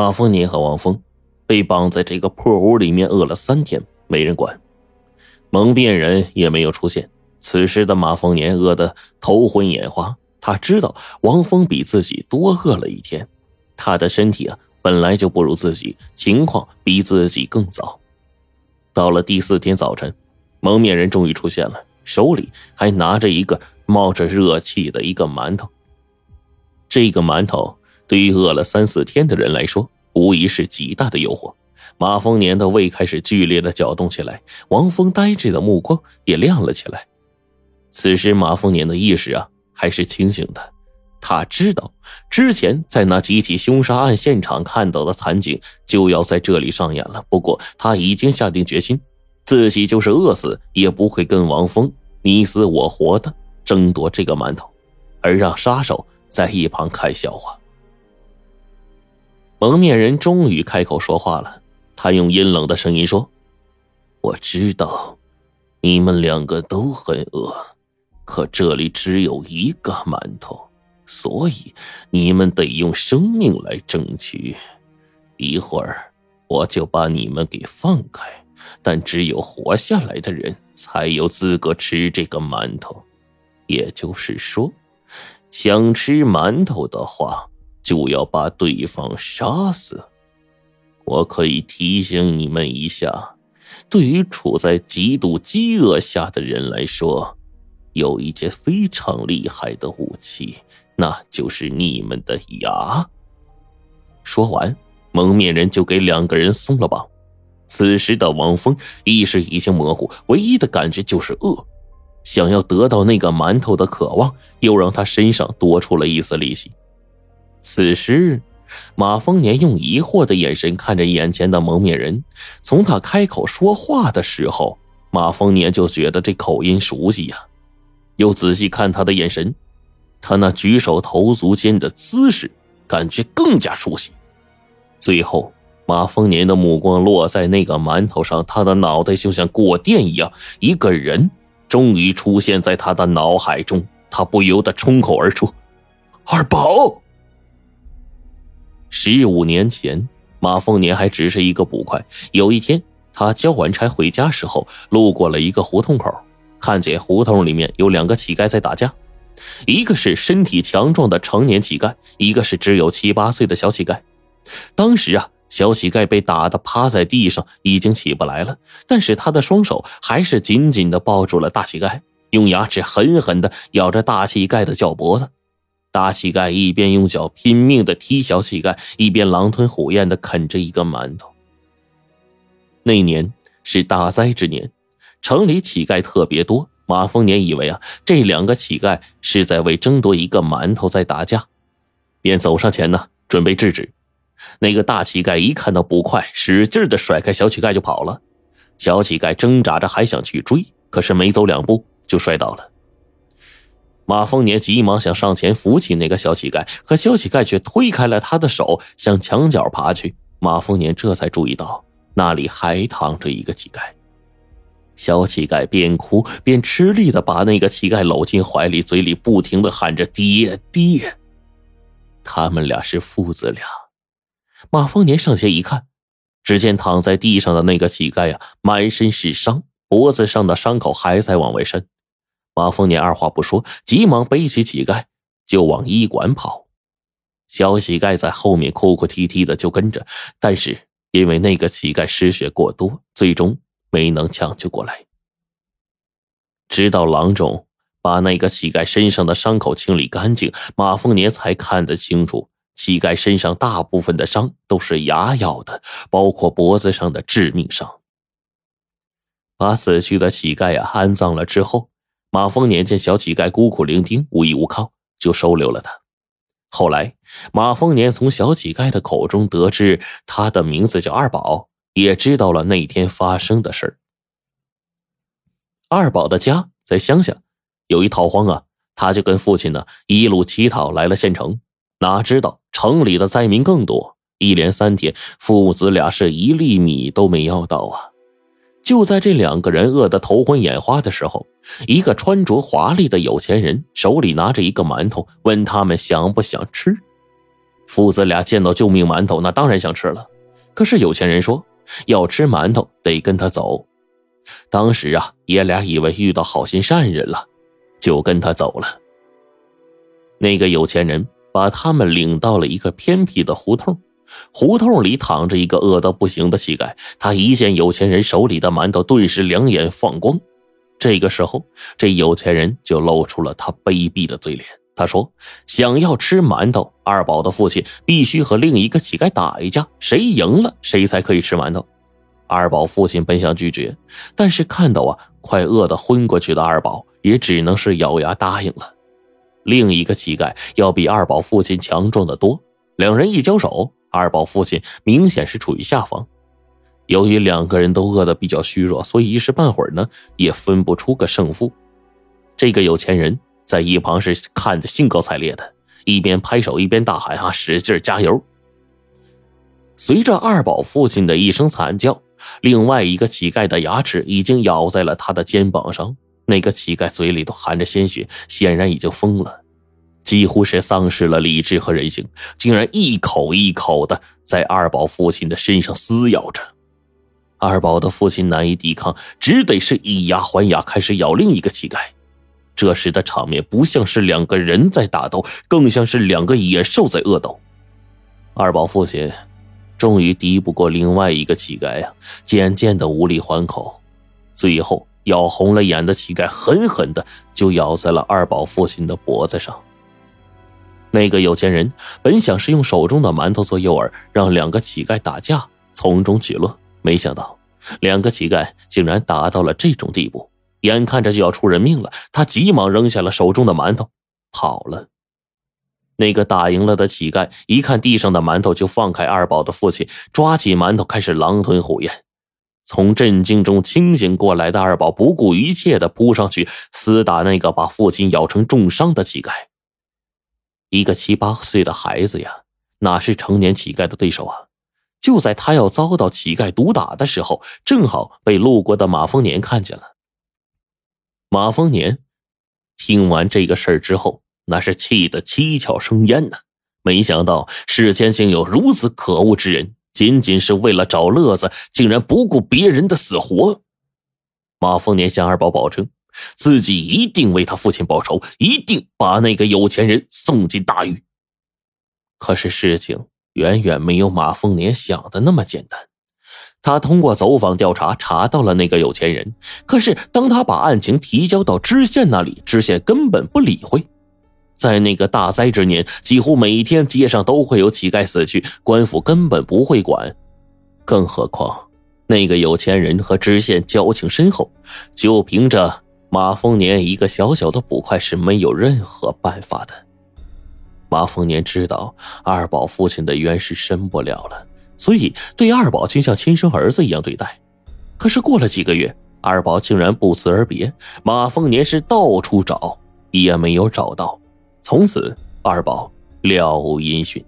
马丰年和王峰被绑在这个破屋里面饿了三天，没人管，蒙面人也没有出现。此时的马丰年饿得头昏眼花，他知道王峰比自己多饿了一天，他的身体啊本来就不如自己，情况比自己更糟。到了第四天早晨，蒙面人终于出现了，手里还拿着一个冒着热气的一个馒头。这个馒头。对于饿了三四天的人来说，无疑是极大的诱惑。马丰年的胃开始剧烈的搅动起来，王峰呆滞的目光也亮了起来。此时，马丰年的意识啊还是清醒的，他知道之前在那几起凶杀案现场看到的惨景就要在这里上演了。不过，他已经下定决心，自己就是饿死也不会跟王峰你死我活的争夺这个馒头，而让杀手在一旁看笑话。蒙面人终于开口说话了，他用阴冷的声音说：“我知道，你们两个都很饿，可这里只有一个馒头，所以你们得用生命来争取。一会儿我就把你们给放开，但只有活下来的人才有资格吃这个馒头。也就是说，想吃馒头的话。”就要把对方杀死。我可以提醒你们一下，对于处在极度饥饿下的人来说，有一件非常厉害的武器，那就是你们的牙。说完，蒙面人就给两个人松了绑。此时的王峰意识已经模糊，唯一的感觉就是饿，想要得到那个馒头的渴望，又让他身上多出了一丝力气。此时，马丰年用疑惑的眼神看着眼前的蒙面人。从他开口说话的时候，马丰年就觉得这口音熟悉呀。又仔细看他的眼神，他那举手投足间的姿势，感觉更加熟悉。最后，马丰年的目光落在那个馒头上，他的脑袋就像过电一样，一个人终于出现在他的脑海中。他不由得冲口而出：“二宝。”十五年前，马凤年还只是一个捕快。有一天，他交完差回家时候，路过了一个胡同口，看见胡同里面有两个乞丐在打架，一个是身体强壮的成年乞丐，一个是只有七八岁的小乞丐。当时啊，小乞丐被打得趴在地上，已经起不来了，但是他的双手还是紧紧地抱住了大乞丐，用牙齿狠狠地咬着大乞丐的脚脖子。大乞丐一边用脚拼命的踢小乞丐，一边狼吞虎咽的啃着一个馒头。那年是大灾之年，城里乞丐特别多。马丰年以为啊，这两个乞丐是在为争夺一个馒头在打架，便走上前呢，准备制止。那个大乞丐一看到捕快，使劲的甩开小乞丐就跑了。小乞丐挣扎着还想去追，可是没走两步就摔倒了。马丰年急忙想上前扶起那个小乞丐，可小乞丐却推开了他的手，向墙角爬去。马丰年这才注意到那里还躺着一个乞丐。小乞丐边哭边吃力的把那个乞丐搂进怀里，嘴里不停的喊着“爹爹”。他们俩是父子俩。马丰年上前一看，只见躺在地上的那个乞丐呀，满身是伤，脖子上的伤口还在往外渗。马凤年二话不说，急忙背起乞丐就往医馆跑。小乞丐在后面哭哭啼啼的就跟着，但是因为那个乞丐失血过多，最终没能抢救过来。直到郎中把那个乞丐身上的伤口清理干净，马凤年才看得清楚，乞丐身上大部分的伤都是牙咬的，包括脖子上的致命伤。把死去的乞丐呀安葬了之后。马丰年见小乞丐孤苦伶仃、无依无靠，就收留了他。后来，马丰年从小乞丐的口中得知他的名字叫二宝，也知道了那天发生的事二宝的家在乡下，有一逃荒啊，他就跟父亲呢一路乞讨来了县城。哪知道城里的灾民更多，一连三天，父子俩是一粒米都没要到啊。就在这两个人饿得头昏眼花的时候，一个穿着华丽的有钱人手里拿着一个馒头，问他们想不想吃。父子俩见到救命馒头，那当然想吃了。可是有钱人说要吃馒头得跟他走。当时啊，爷俩以为遇到好心善人了，就跟他走了。那个有钱人把他们领到了一个偏僻的胡同，胡同里躺着一个饿得不行的乞丐。他一见有钱人手里的馒头，顿时两眼放光。这个时候，这有钱人就露出了他卑鄙的嘴脸。他说：“想要吃馒头，二宝的父亲必须和另一个乞丐打一架，谁赢了，谁才可以吃馒头。”二宝父亲本想拒绝，但是看到啊快饿得昏过去的二宝，也只能是咬牙答应了。另一个乞丐要比二宝父亲强壮的多，两人一交手，二宝父亲明显是处于下风。由于两个人都饿得比较虚弱，所以一时半会儿呢也分不出个胜负。这个有钱人在一旁是看得兴高采烈的，一边拍手一边大喊：“啊，使劲加油！”随着二宝父亲的一声惨叫，另外一个乞丐的牙齿已经咬在了他的肩膀上。那个乞丐嘴里都含着鲜血，显然已经疯了，几乎是丧失了理智和人性，竟然一口一口的在二宝父亲的身上撕咬着。二宝的父亲难以抵抗，只得是以牙还牙，开始咬另一个乞丐。这时的场面不像是两个人在打斗，更像是两个野兽在恶斗。二宝父亲终于敌不过另外一个乞丐呀，渐渐的无力还口，最后咬红了眼的乞丐狠狠的就咬在了二宝父亲的脖子上。那个有钱人本想是用手中的馒头做诱饵，让两个乞丐打架，从中取乐。没想到，两个乞丐竟然打到了这种地步，眼看着就要出人命了，他急忙扔下了手中的馒头，跑了。那个打赢了的乞丐一看地上的馒头，就放开二宝的父亲，抓起馒头开始狼吞虎咽。从震惊中清醒过来的二宝不顾一切的扑上去厮打那个把父亲咬成重伤的乞丐。一个七八岁的孩子呀，哪是成年乞丐的对手啊？就在他要遭到乞丐毒打的时候，正好被路过的马丰年看见了。马丰年听完这个事儿之后，那是气得七窍生烟呐！没想到世间竟有如此可恶之人，仅仅是为了找乐子，竟然不顾别人的死活。马丰年向二宝保证，自己一定为他父亲报仇，一定把那个有钱人送进大狱。可是事情……远远没有马凤年想的那么简单。他通过走访调查查到了那个有钱人，可是当他把案情提交到知县那里，知县根本不理会。在那个大灾之年，几乎每天街上都会有乞丐死去，官府根本不会管。更何况那个有钱人和知县交情深厚，就凭着马丰年一个小小的捕快是没有任何办法的。马丰年知道二宝父亲的冤是伸不了了，所以对二宝就像亲生儿子一样对待。可是过了几个月，二宝竟然不辞而别，马丰年是到处找也没有找到，从此二宝了无音讯。